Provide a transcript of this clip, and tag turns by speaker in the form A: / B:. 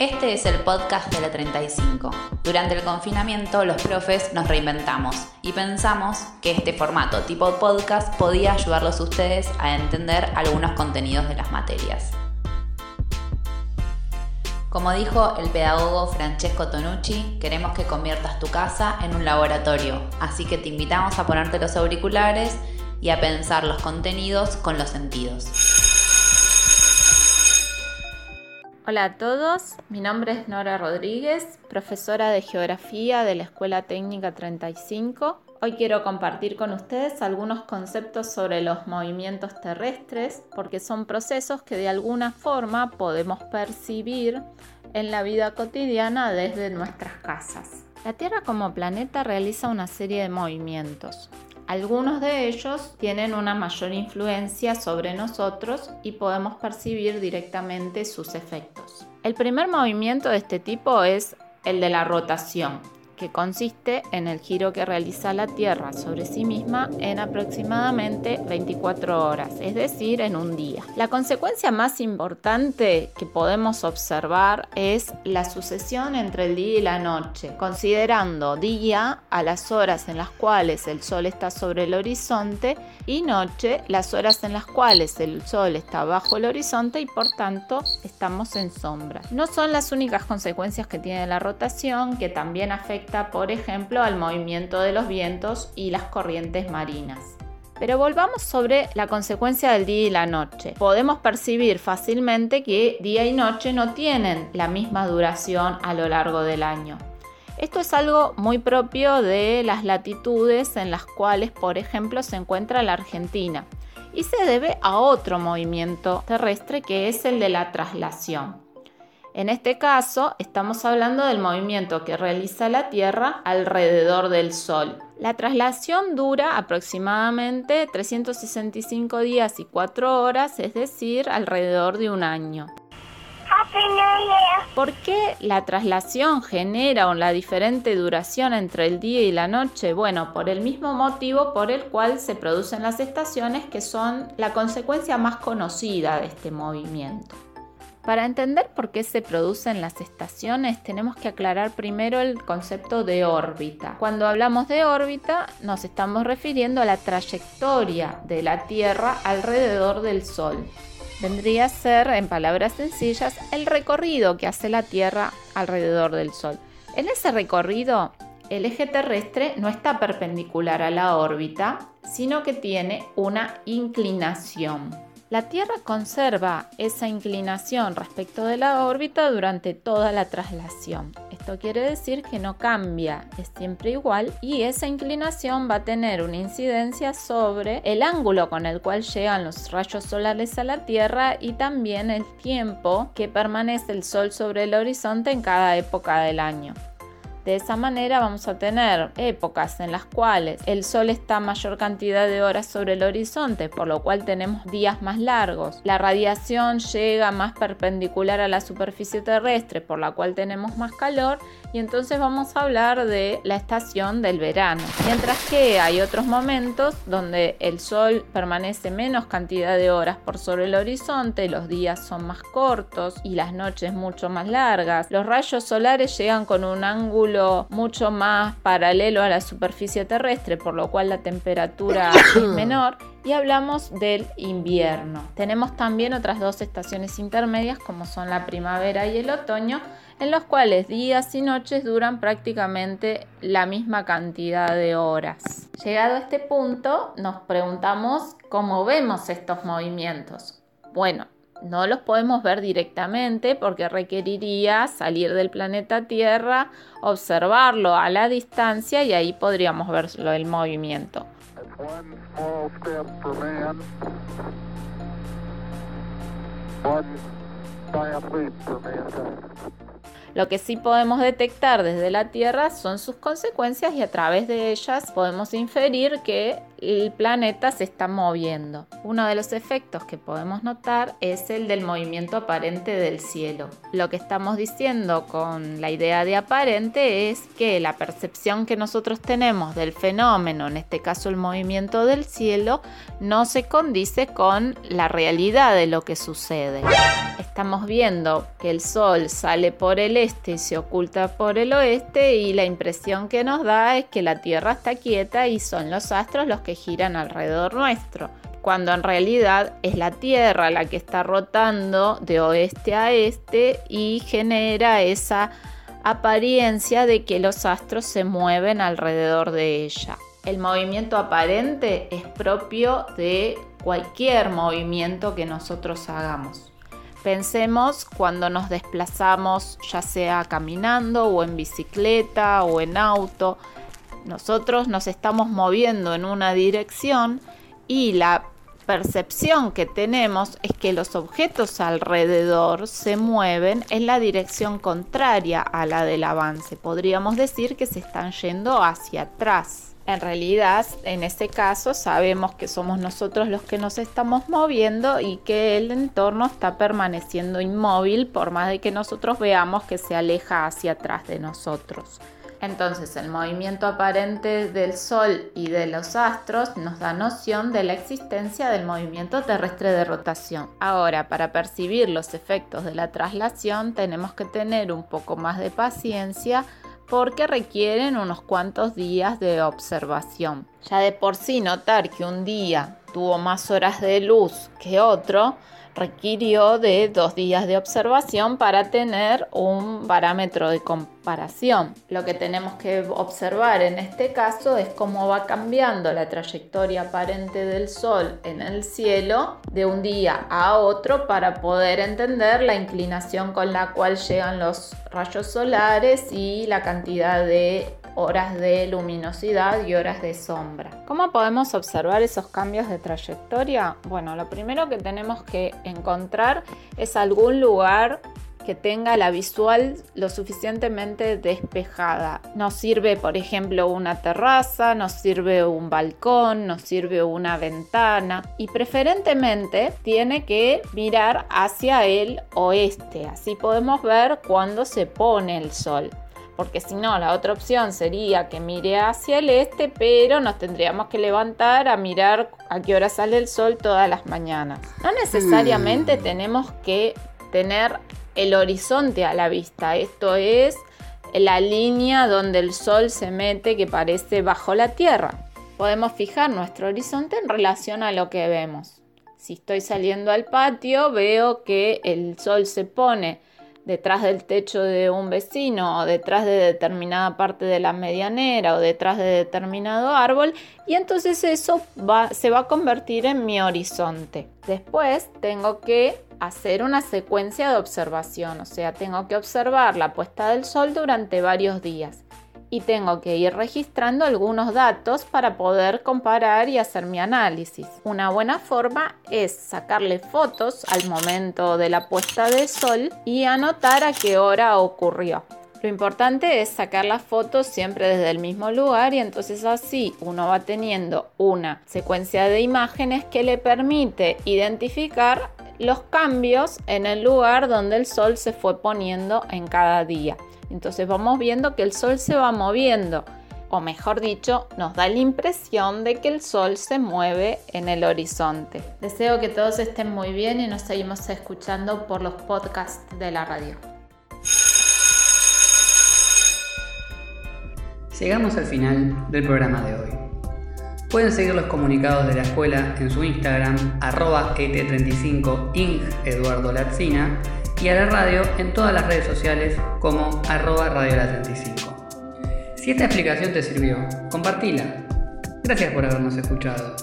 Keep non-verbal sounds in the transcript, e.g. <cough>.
A: Este es el podcast de la 35. Durante el confinamiento los profes nos reinventamos y pensamos que este formato tipo podcast podía ayudarlos a ustedes a entender algunos contenidos de las materias. Como dijo el pedagogo Francesco Tonucci, queremos que conviertas tu casa en un laboratorio, así que te invitamos a ponerte los auriculares y a pensar los contenidos con los sentidos.
B: Hola a todos, mi nombre es Nora Rodríguez, profesora de Geografía de la Escuela Técnica 35. Hoy quiero compartir con ustedes algunos conceptos sobre los movimientos terrestres porque son procesos que de alguna forma podemos percibir en la vida cotidiana desde nuestras casas. La Tierra como planeta realiza una serie de movimientos. Algunos de ellos tienen una mayor influencia sobre nosotros y podemos percibir directamente sus efectos. El primer movimiento de este tipo es el de la rotación que consiste en el giro que realiza la Tierra sobre sí misma en aproximadamente 24 horas, es decir, en un día. La consecuencia más importante que podemos observar es la sucesión entre el día y la noche, considerando día a las horas en las cuales el Sol está sobre el horizonte y noche las horas en las cuales el Sol está bajo el horizonte y por tanto estamos en sombra. No son las únicas consecuencias que tiene la rotación, que también afecta por ejemplo, al movimiento de los vientos y las corrientes marinas. Pero volvamos sobre la consecuencia del día y la noche. Podemos percibir fácilmente que día y noche no tienen la misma duración a lo largo del año. Esto es algo muy propio de las latitudes en las cuales, por ejemplo, se encuentra la Argentina y se debe a otro movimiento terrestre que es el de la traslación. En este caso, estamos hablando del movimiento que realiza la Tierra alrededor del Sol. La traslación dura aproximadamente 365 días y 4 horas, es decir, alrededor de un año. ¿Por qué la traslación genera una diferente duración entre el día y la noche? Bueno, por el mismo motivo por el cual se producen las estaciones, que son la consecuencia más conocida de este movimiento. Para entender por qué se producen las estaciones tenemos que aclarar primero el concepto de órbita. Cuando hablamos de órbita nos estamos refiriendo a la trayectoria de la Tierra alrededor del Sol. Vendría a ser, en palabras sencillas, el recorrido que hace la Tierra alrededor del Sol. En ese recorrido, el eje terrestre no está perpendicular a la órbita, sino que tiene una inclinación. La Tierra conserva esa inclinación respecto de la órbita durante toda la traslación. Esto quiere decir que no cambia, es siempre igual y esa inclinación va a tener una incidencia sobre el ángulo con el cual llegan los rayos solares a la Tierra y también el tiempo que permanece el Sol sobre el horizonte en cada época del año. De esa manera vamos a tener épocas en las cuales el Sol está mayor cantidad de horas sobre el horizonte, por lo cual tenemos días más largos. La radiación llega más perpendicular a la superficie terrestre, por la cual tenemos más calor y entonces vamos a hablar de la estación del verano. Mientras que hay otros momentos donde el Sol permanece menos cantidad de horas por sobre el horizonte, los días son más cortos y las noches mucho más largas. Los rayos solares llegan con un ángulo mucho más paralelo a la superficie terrestre, por lo cual la temperatura <coughs> es menor. Y hablamos del invierno. Tenemos también otras dos estaciones intermedias como son la primavera y el otoño, en los cuales días y noches duran prácticamente la misma cantidad de horas. Llegado a este punto, nos preguntamos cómo vemos estos movimientos. Bueno, no los podemos ver directamente porque requeriría salir del planeta Tierra, observarlo a la distancia y ahí podríamos verlo el movimiento. Lo que sí podemos detectar desde la Tierra son sus consecuencias y a través de ellas podemos inferir que el planeta se está moviendo. Uno de los efectos que podemos notar es el del movimiento aparente del cielo. Lo que estamos diciendo con la idea de aparente es que la percepción que nosotros tenemos del fenómeno, en este caso el movimiento del cielo, no se condice con la realidad de lo que sucede. Estamos viendo que el sol sale por el este y se oculta por el oeste y la impresión que nos da es que la Tierra está quieta y son los astros los que giran alrededor nuestro, cuando en realidad es la Tierra la que está rotando de oeste a este y genera esa apariencia de que los astros se mueven alrededor de ella. El movimiento aparente es propio de cualquier movimiento que nosotros hagamos. Pensemos cuando nos desplazamos ya sea caminando o en bicicleta o en auto. Nosotros nos estamos moviendo en una dirección y la percepción que tenemos es que los objetos alrededor se mueven en la dirección contraria a la del avance. Podríamos decir que se están yendo hacia atrás. En realidad, en este caso, sabemos que somos nosotros los que nos estamos moviendo y que el entorno está permaneciendo inmóvil por más de que nosotros veamos que se aleja hacia atrás de nosotros. Entonces, el movimiento aparente del Sol y de los astros nos da noción de la existencia del movimiento terrestre de rotación. Ahora, para percibir los efectos de la traslación, tenemos que tener un poco más de paciencia porque requieren unos cuantos días de observación. Ya de por sí notar que un día tuvo más horas de luz que otro requirió de dos días de observación para tener un parámetro de comparación. Lo que tenemos que observar en este caso es cómo va cambiando la trayectoria aparente del Sol en el cielo de un día a otro para poder entender la inclinación con la cual llegan los rayos solares y la cantidad de horas de luminosidad y horas de sombra. ¿Cómo podemos observar esos cambios de trayectoria? Bueno, lo primero que tenemos que encontrar es algún lugar que tenga la visual lo suficientemente despejada. Nos sirve, por ejemplo, una terraza, nos sirve un balcón, nos sirve una ventana y preferentemente tiene que mirar hacia el oeste. Así podemos ver cuándo se pone el sol porque si no, la otra opción sería que mire hacia el este, pero nos tendríamos que levantar a mirar a qué hora sale el sol todas las mañanas. No necesariamente mm. tenemos que tener el horizonte a la vista, esto es la línea donde el sol se mete que parece bajo la tierra. Podemos fijar nuestro horizonte en relación a lo que vemos. Si estoy saliendo al patio, veo que el sol se pone detrás del techo de un vecino o detrás de determinada parte de la medianera o detrás de determinado árbol y entonces eso se va a convertir en mi horizonte. Después tengo que hacer una secuencia de observación, o sea, tengo que observar la puesta del sol durante varios días y tengo que ir registrando algunos datos para poder comparar y hacer mi análisis. Una buena forma es sacarle fotos al momento de la puesta de sol y anotar a qué hora ocurrió. Lo importante es sacar las fotos siempre desde el mismo lugar y entonces así uno va teniendo una secuencia de imágenes que le permite identificar los cambios en el lugar donde el sol se fue poniendo en cada día. Entonces vamos viendo que el sol se va moviendo, o mejor dicho, nos da la impresión de que el sol se mueve en el horizonte. Deseo que todos estén muy bien y nos seguimos escuchando por los podcasts de la radio.
C: Llegamos al final del programa de hoy. Pueden seguir los comunicados de la escuela en su Instagram, arroba et35 ing Eduardo y a la radio en todas las redes sociales como arroba Radio 35. Si esta explicación te sirvió, compartila. Gracias por habernos escuchado.